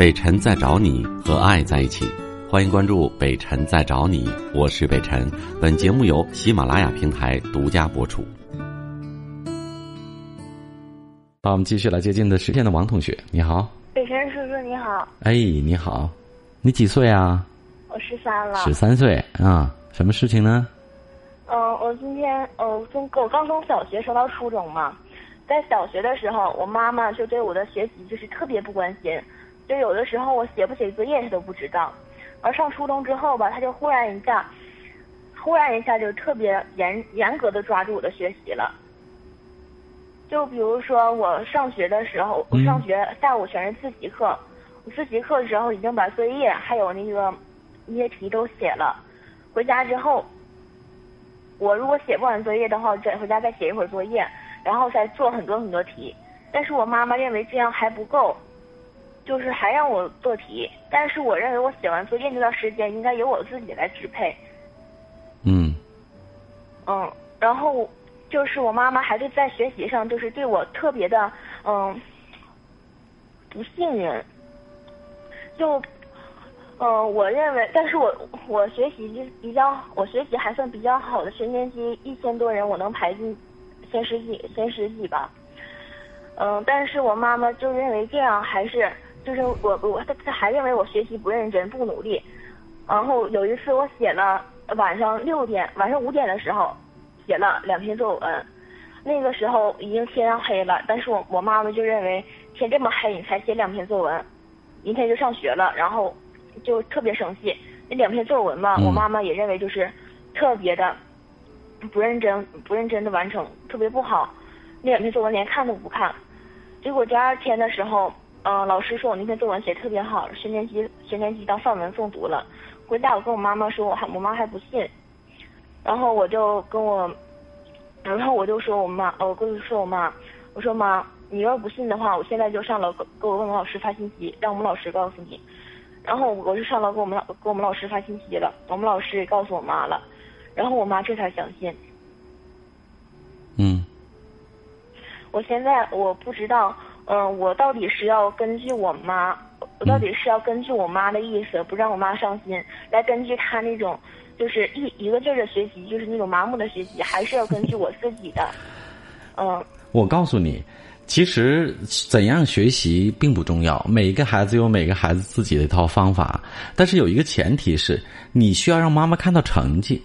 北辰在找你和爱在一起，欢迎关注北辰在找你，我是北辰。本节目由喜马拉雅平台独家播出。好，我们继续来接近的时间的王同学，你好。北辰叔叔你好。哎，你好，你几岁啊？我十三了。十三岁啊？什么事情呢？嗯，我今天呃从我刚从小学升到初中嘛，在小学的时候，我妈妈就对我的学习就是特别不关心。就有的时候我写不写作业他都不知道，而上初中之后吧，他就忽然一下，忽然一下就特别严严格的抓住我的学习了。就比如说我上学的时候，我上学下午全是自习课，我自习课的时候已经把作业还有那个一些题都写了，回家之后，我如果写不完作业的话，再回家再写一会儿作业，然后再做很多很多题。但是我妈妈认为这样还不够。就是还让我做题，但是我认为我写完作业那段时间应该由我自己来支配。嗯。嗯，然后就是我妈妈还是在学习上就是对我特别的嗯不信任。就嗯，我认为，但是我我学习就比较，我学习还算比较好的，全年级一千多人我能排进前十几前十几吧。嗯，但是我妈妈就认为这样还是。就是我我他他还认为我学习不认真不努力，然后有一次我写了晚上六点晚上五点的时候写了两篇作文，那个时候已经天要黑了，但是我我妈妈就认为天这么黑你才写两篇作文，明天就上学了，然后就特别生气。那两篇作文嘛，我妈妈也认为就是特别的不认真不认真的完成，特别不好。那两篇作文连看都不看，结果第二天的时候。嗯，老师说我那篇作文写特别好，全年级全年级当范文诵读了。回家我跟我妈妈说，我还我妈还不信。然后我就跟我，然后我就说我妈，我跟说我妈，我说妈，你要不信的话，我现在就上楼给给我们老师发信息，让我们老师告诉你。然后我就上楼给我们老给我们老师发信息了，我们老师也告诉我妈了，然后我妈这才相信。嗯。我现在我不知道。嗯，我到底是要根据我妈，我到底是要根据我妈的意思，不让我妈伤心，来根据她那种，就是一一个劲儿的学习，就是那种麻木的学习，还是要根据我自己的？嗯，我告诉你，其实怎样学习并不重要，每一个孩子有每个孩子自己的一套方法，但是有一个前提是，你需要让妈妈看到成绩。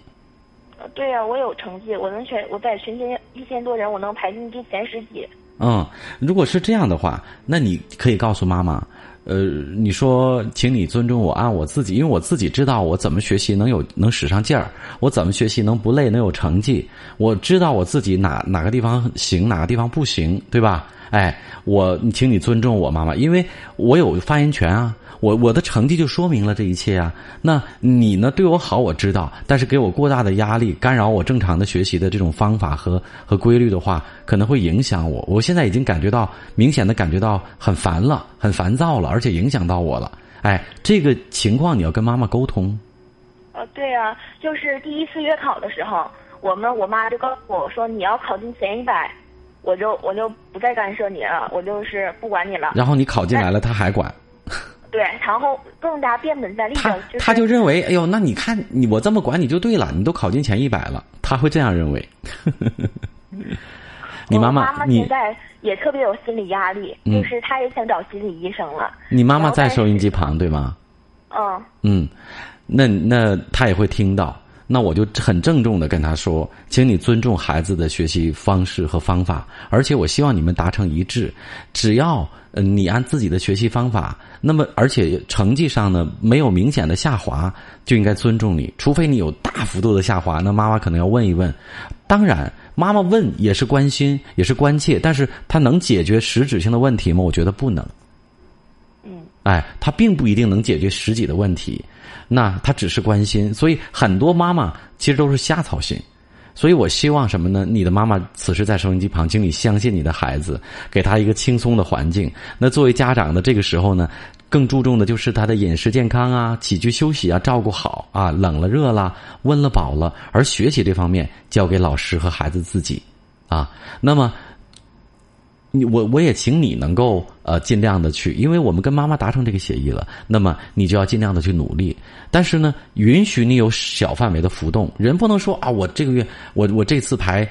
对呀，我有成绩，我能全我在全天一千多人，我能排进第前十几。嗯，如果是这样的话，那你可以告诉妈妈，呃，你说，请你尊重我，按我自己，因为我自己知道我怎么学习能有能使上劲儿，我怎么学习能不累，能有成绩，我知道我自己哪哪个地方行，哪个地方不行，对吧？哎，我，请你尊重我妈妈，因为我有发言权啊。我我的成绩就说明了这一切啊。那你呢？对我好，我知道，但是给我过大的压力，干扰我正常的学习的这种方法和和规律的话，可能会影响我。我现在已经感觉到明显的感觉到很烦了，很烦躁了，而且影响到我了。哎，这个情况你要跟妈妈沟通。呃，对啊，就是第一次月考的时候，我们我妈就告诉我说，你要考进前一百。我就我就不再干涉你了，我就是不管你了。然后你考进来了，他还管。对，然后更加变本加厉的，他他就认为，哎呦，那你看你我这么管你就对了，你都考进前一百了，他会这样认为。你妈妈，你现在也特别有心理压力，就是她也想找心理医生了。你妈妈在收音机旁对吗？嗯。嗯，那那她也会听到。那我就很郑重的跟他说，请你尊重孩子的学习方式和方法，而且我希望你们达成一致。只要你按自己的学习方法，那么而且成绩上呢没有明显的下滑，就应该尊重你。除非你有大幅度的下滑，那妈妈可能要问一问。当然，妈妈问也是关心，也是关切，但是他能解决实质性的问题吗？我觉得不能。嗯。哎，他并不一定能解决实际的问题。那他只是关心，所以很多妈妈其实都是瞎操心。所以我希望什么呢？你的妈妈此时在收音机旁，请你相信你的孩子，给他一个轻松的环境。那作为家长的这个时候呢，更注重的就是他的饮食健康啊、起居休息啊，照顾好啊，冷了热了、温了饱了。而学习这方面交给老师和孩子自己啊。那么。你我我也请你能够呃尽量的去，因为我们跟妈妈达成这个协议了，那么你就要尽量的去努力。但是呢，允许你有小范围的浮动，人不能说啊，我这个月我我这次排，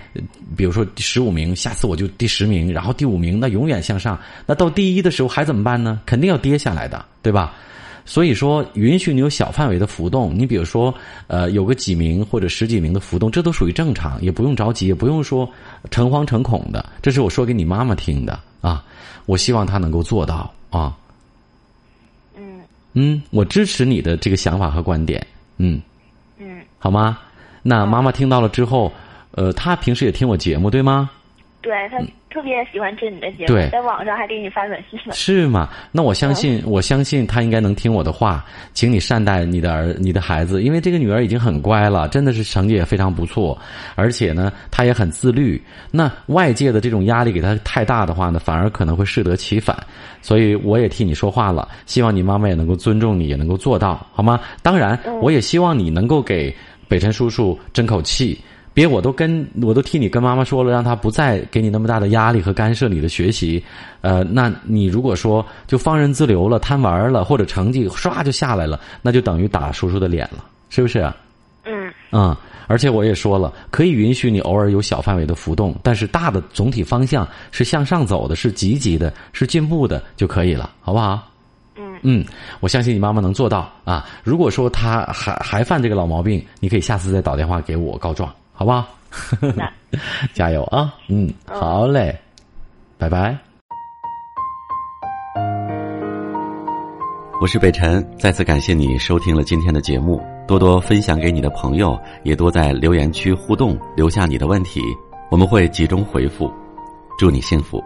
比如说十五名，下次我就第十名，然后第五名，那永远向上，那到第一的时候还怎么办呢？肯定要跌下来的，对吧？所以说，允许你有小范围的浮动。你比如说，呃，有个几名或者十几名的浮动，这都属于正常，也不用着急，也不用说诚惶诚恐的。这是我说给你妈妈听的啊，我希望她能够做到啊。嗯嗯，我支持你的这个想法和观点。嗯，嗯，好吗？那妈妈听到了之后，呃，她平时也听我节目，对吗？对他特别喜欢听你的节目，在网上还给你发短信了。是吗？那我相信，我相信他应该能听我的话，请你善待你的儿、你的孩子，因为这个女儿已经很乖了，真的是成绩也非常不错，而且呢，她也很自律。那外界的这种压力给她太大的话呢，反而可能会适得其反。所以我也替你说话了，希望你妈妈也能够尊重你，也能够做到，好吗？当然，我也希望你能够给北辰叔叔争口气。别，我都跟我都替你跟妈妈说了，让她不再给你那么大的压力和干涉你的学习。呃，那你如果说就放任自流了、贪玩了，或者成绩唰就下来了，那就等于打叔叔的脸了，是不是？嗯嗯，而且我也说了，可以允许你偶尔有小范围的浮动，但是大的总体方向是向上走的，是积极的，是进步的就可以了，好不好？嗯嗯，我相信你妈妈能做到啊。如果说她还还犯这个老毛病，你可以下次再打电话给我告状。好不好？加油啊！嗯，好嘞，拜拜。我是北辰，再次感谢你收听了今天的节目，多多分享给你的朋友，也多在留言区互动，留下你的问题，我们会集中回复。祝你幸福。